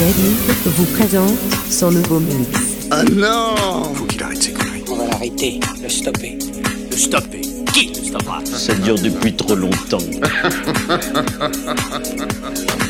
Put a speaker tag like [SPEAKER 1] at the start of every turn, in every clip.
[SPEAKER 1] Jadid vous présente son nouveau mix.
[SPEAKER 2] Ah oh non
[SPEAKER 3] Faut qu'il arrête ses conneries.
[SPEAKER 4] On va l'arrêter, le stopper.
[SPEAKER 3] Le stopper Qui le stoppera?
[SPEAKER 5] Ça dure depuis trop longtemps.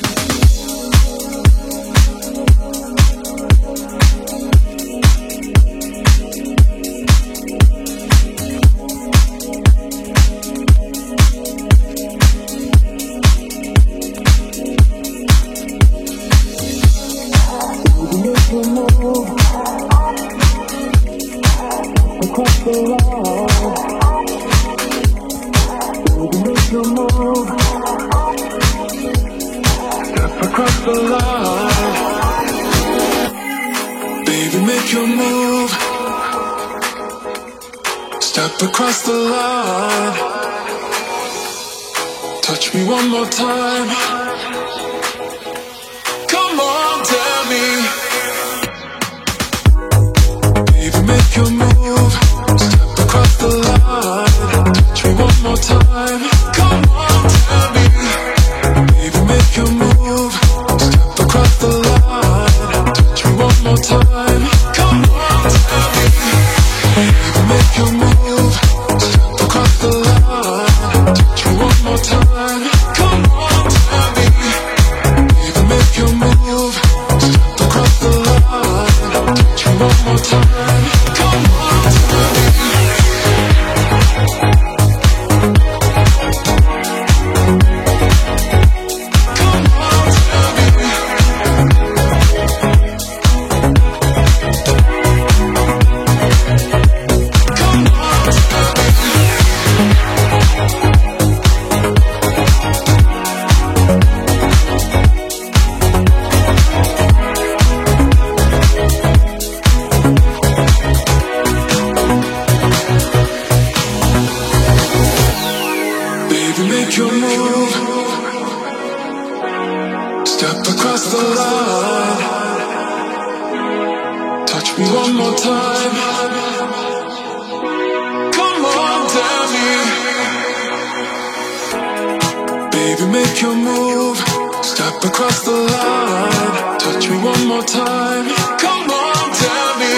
[SPEAKER 6] Baby, make your move. Step across the line. Touch me one more time. Come on, tell me.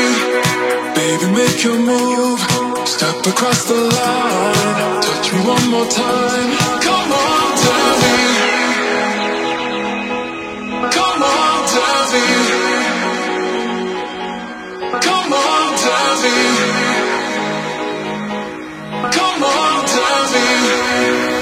[SPEAKER 6] Baby, make your move. Step across the line. Touch me one more time. Come on, tell me. Come on, tell me. Come on, tell me. Come on, tell me.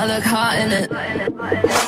[SPEAKER 2] I look hot in it.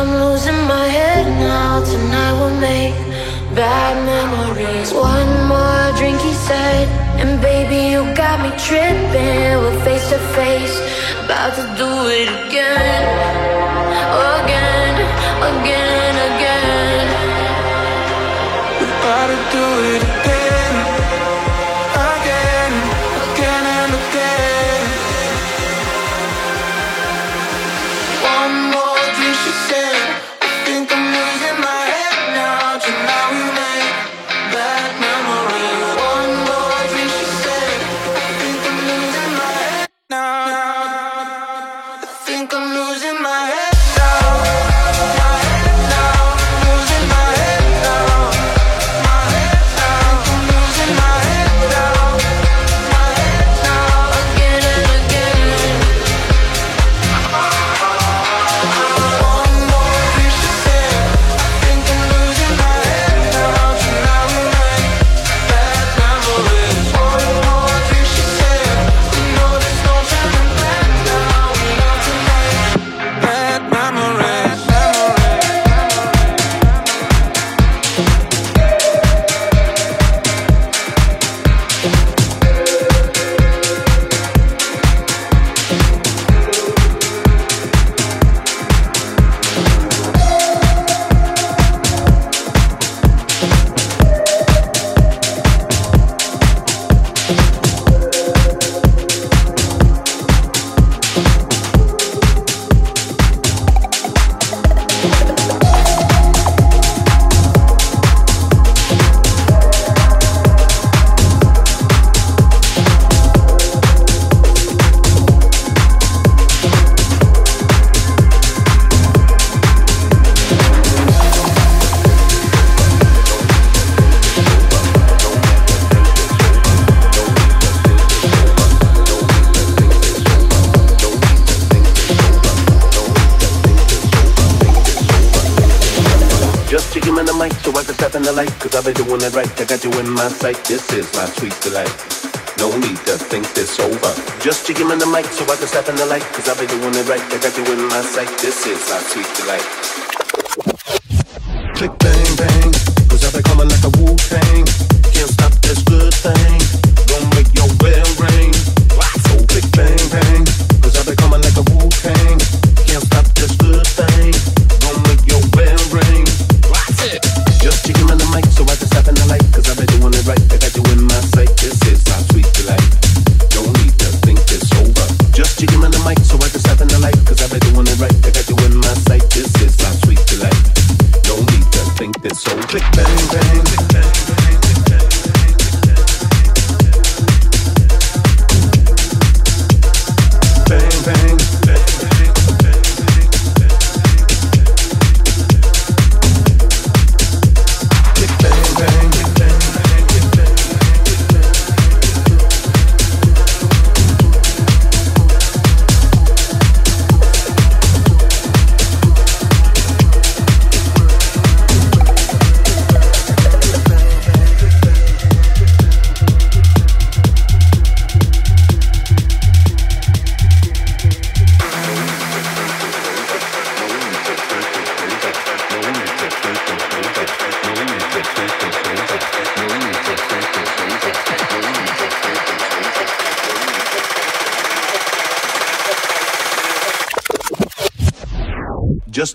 [SPEAKER 2] I'm
[SPEAKER 6] losing my head now. Tonight we'll make bad memories. One more drink,
[SPEAKER 7] he said. And baby, you got me tripping. We're face to face, about to do it again. Again, again, again.
[SPEAKER 6] We're about to do it again.
[SPEAKER 8] Doing it right. I got you in my sight. This is my sweet delight. No need to think this over. Just you give me the mic so I can step in the light. Cause I've been doing it right. I got you in my sight. This is my sweet delight. Click bang bang. Cause I've been coming like a Wu Tang.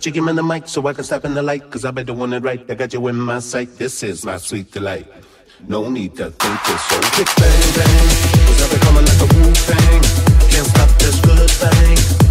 [SPEAKER 8] You give me the mic so I can step in the light. Cause I've been doing it right. I got you in my sight. This is my sweet delight. No need to think this so click bang bang. Cause I've been coming like a Wu Tang. Can't stop this good thing.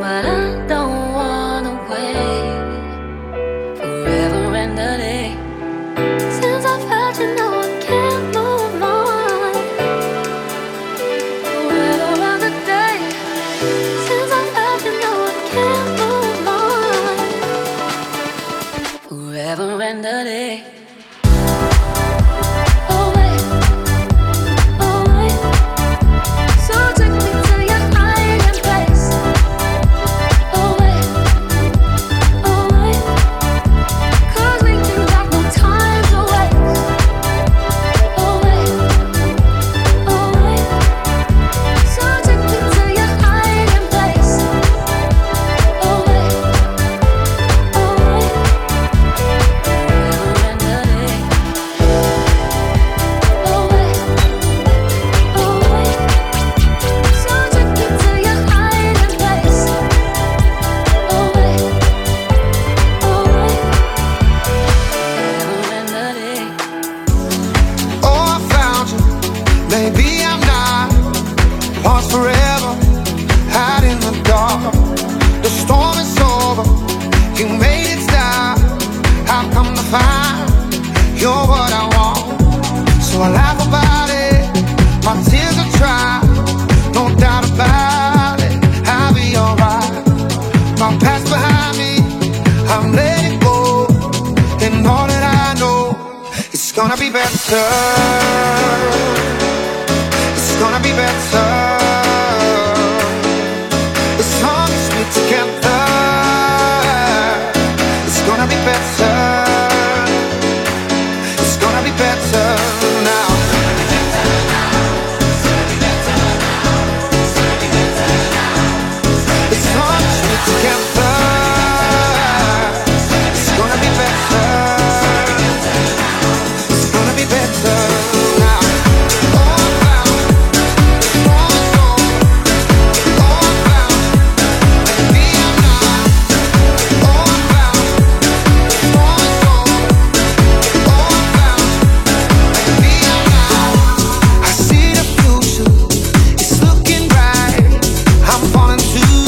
[SPEAKER 9] But I don't to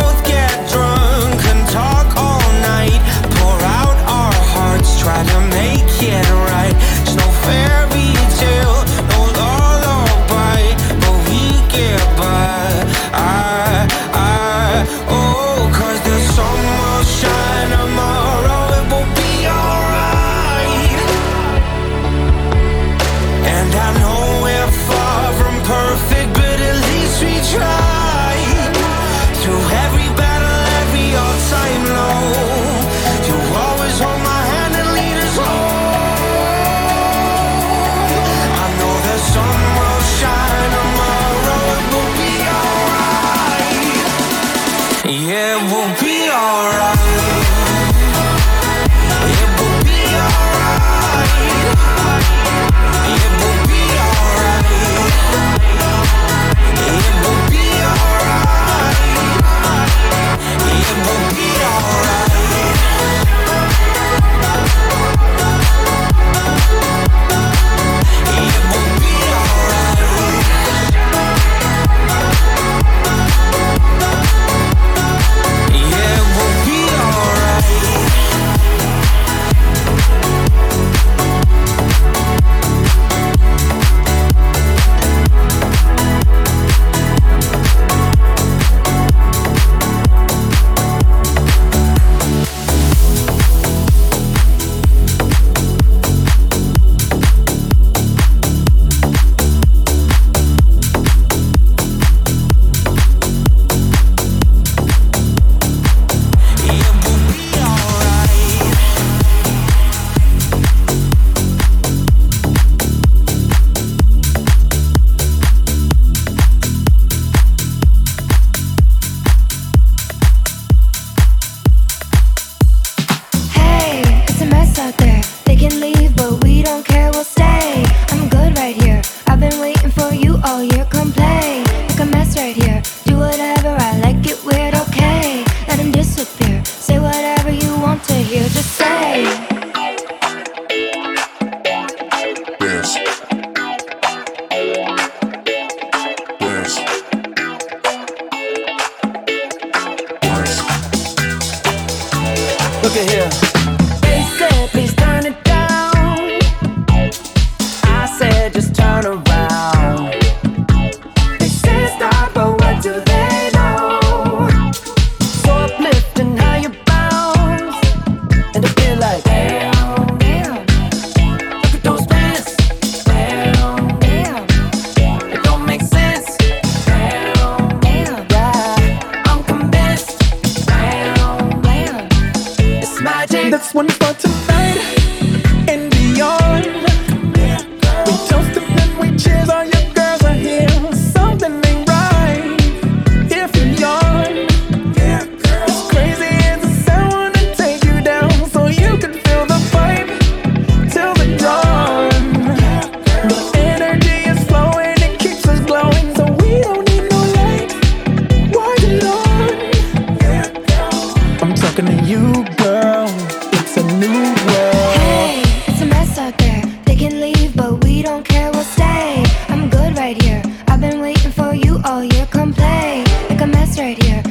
[SPEAKER 9] Right
[SPEAKER 7] here.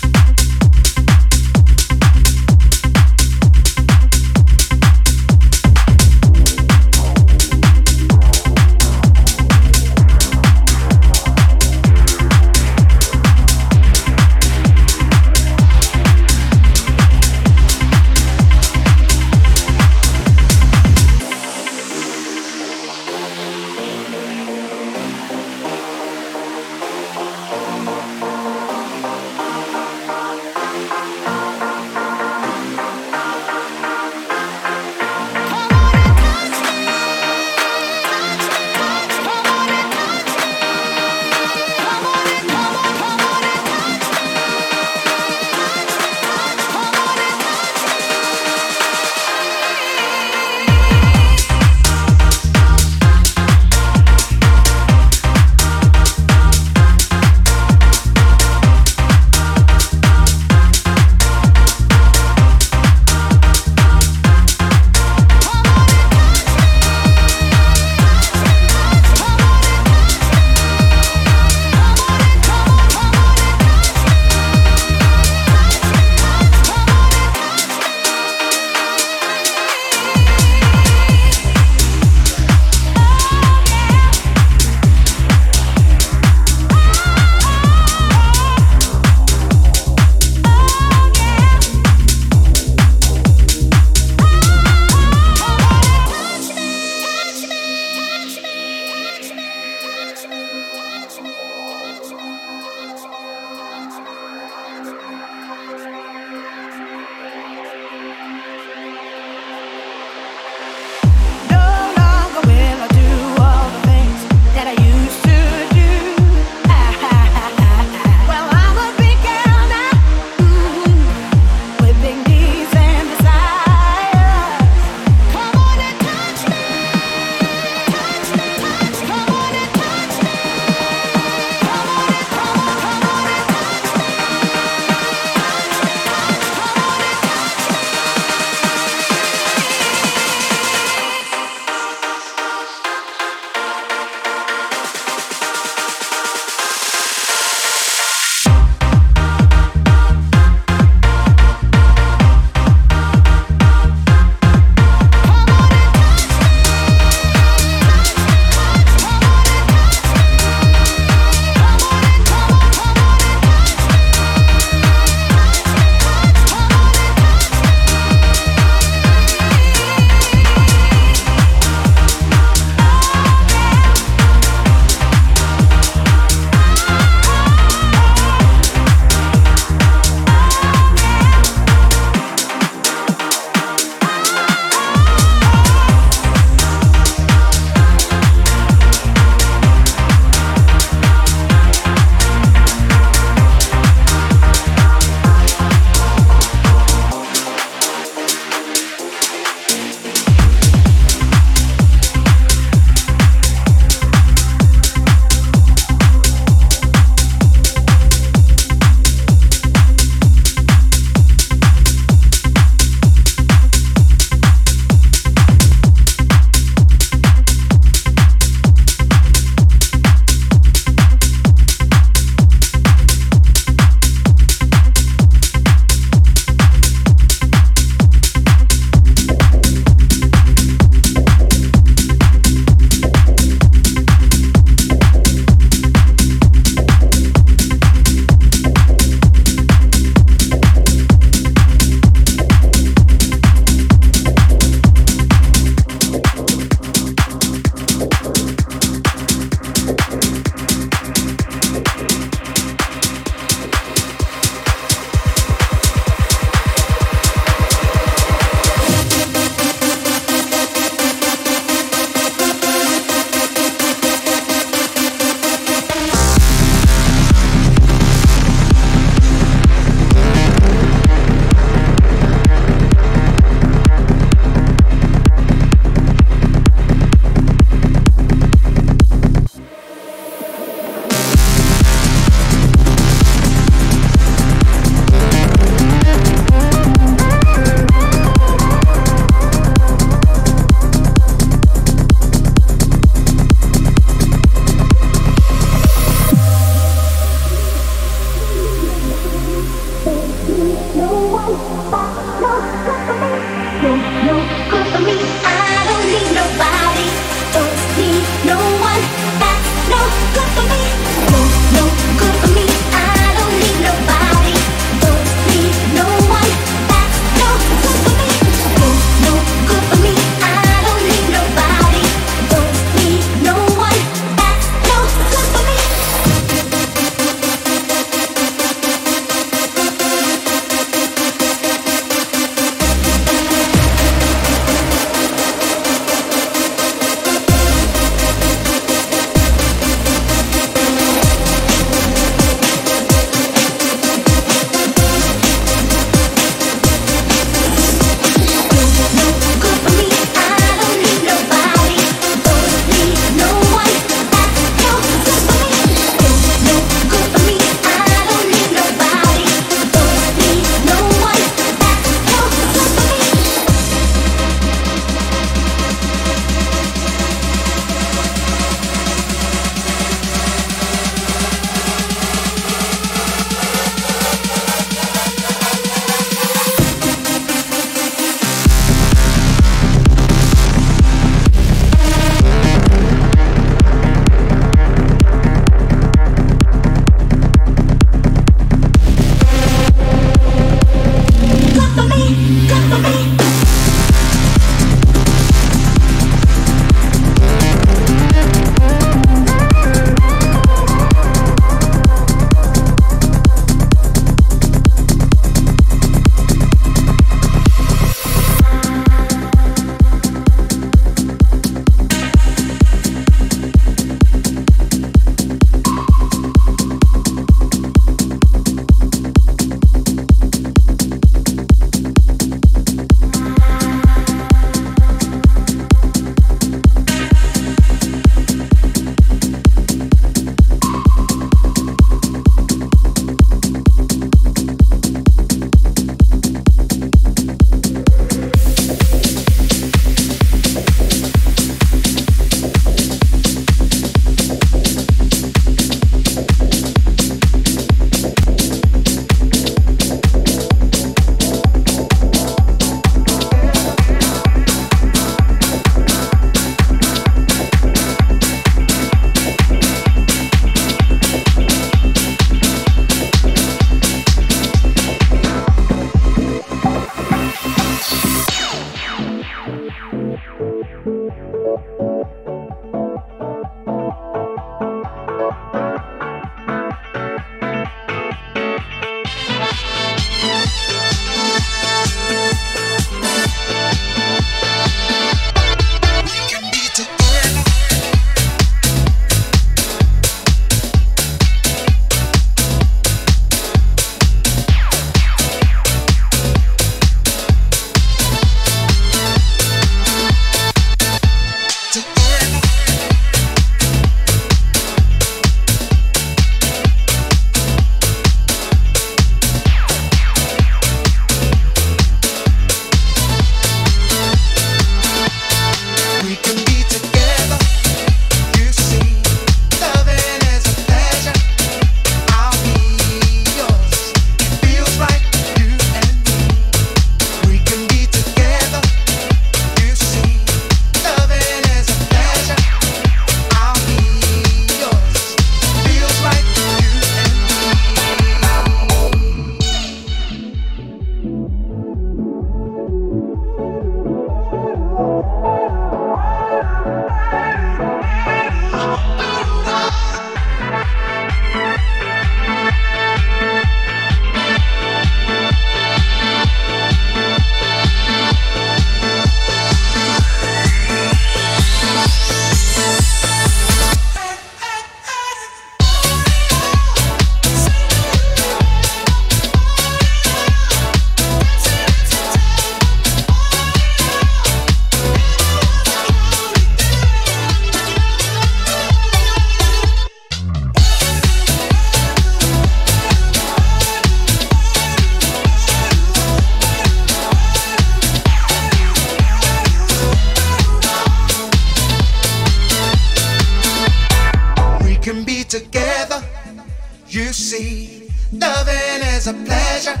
[SPEAKER 10] Loving is a pleasure,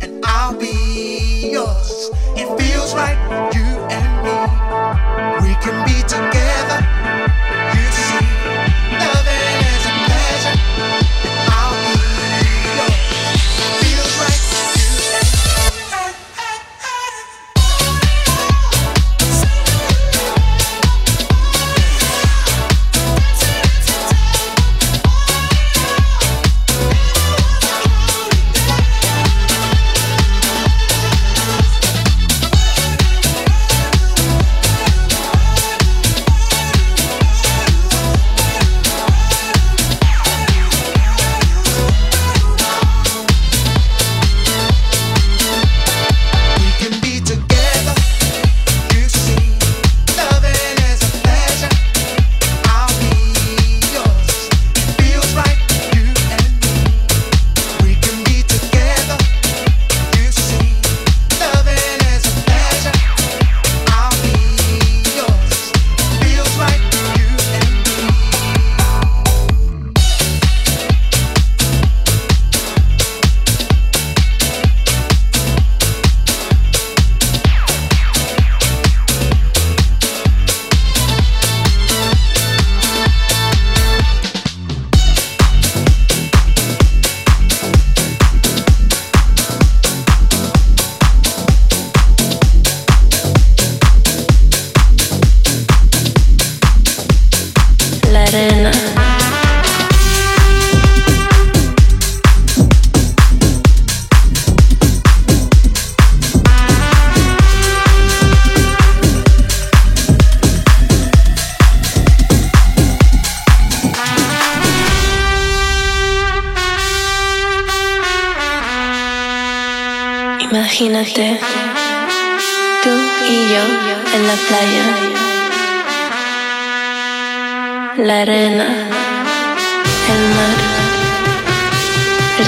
[SPEAKER 10] and I'll be yours. It feels right, you and me. We can be together.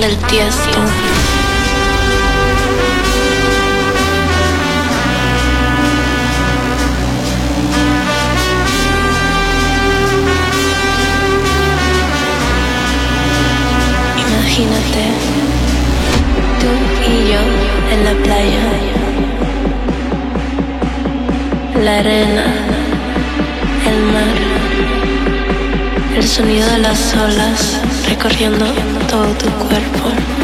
[SPEAKER 11] Del tiesto. Imagínate tú y yo en la playa. La arena, el mar, el sonido de las olas recorriendo todo tu cuerpo.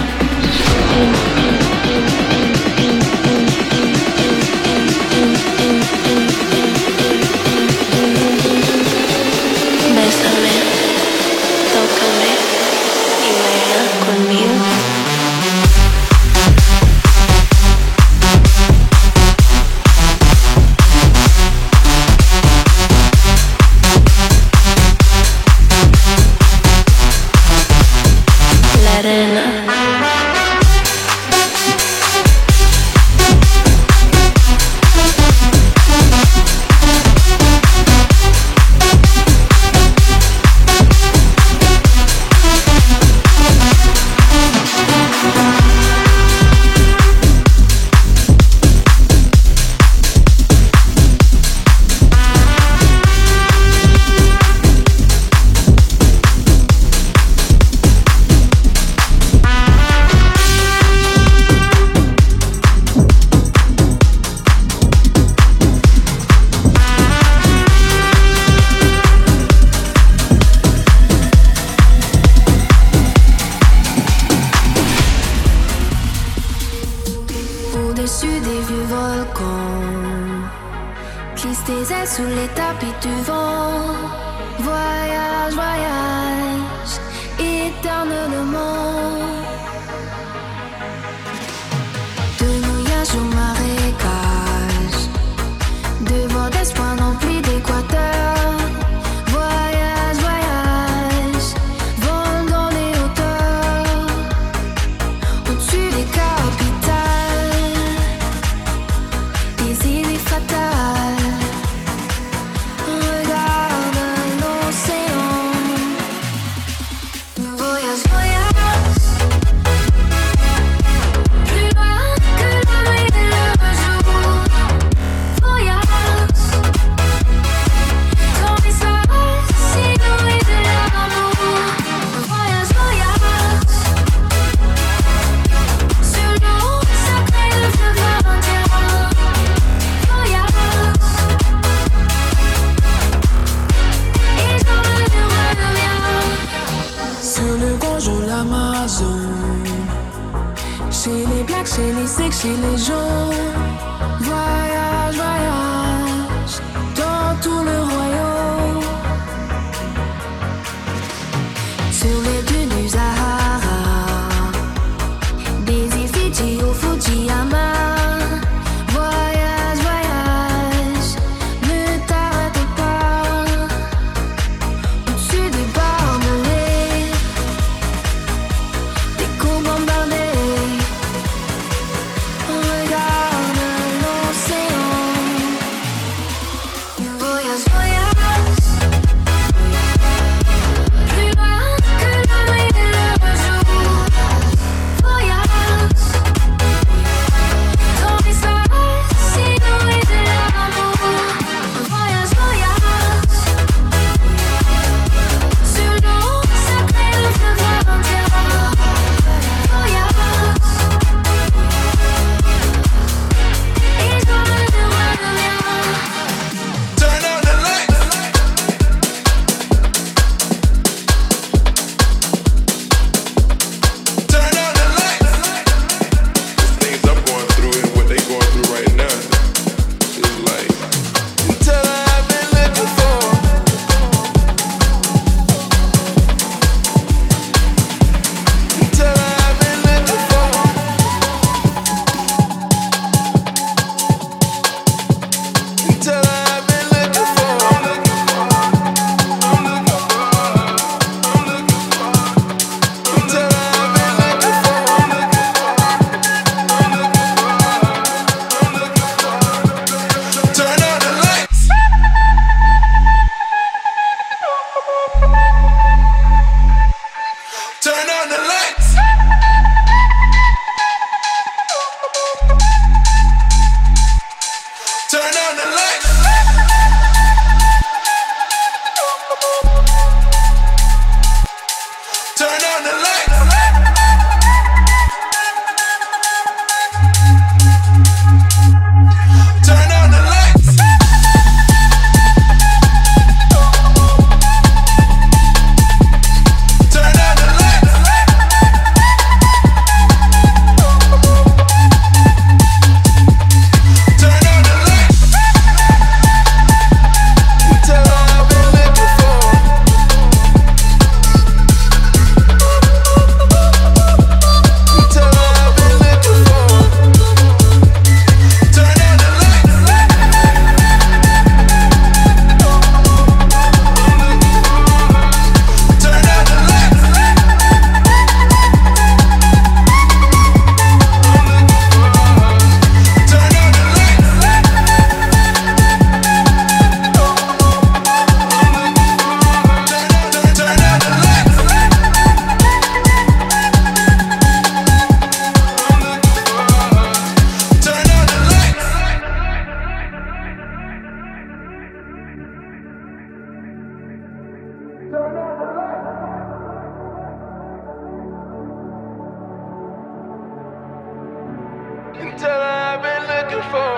[SPEAKER 12] Until I've been looking for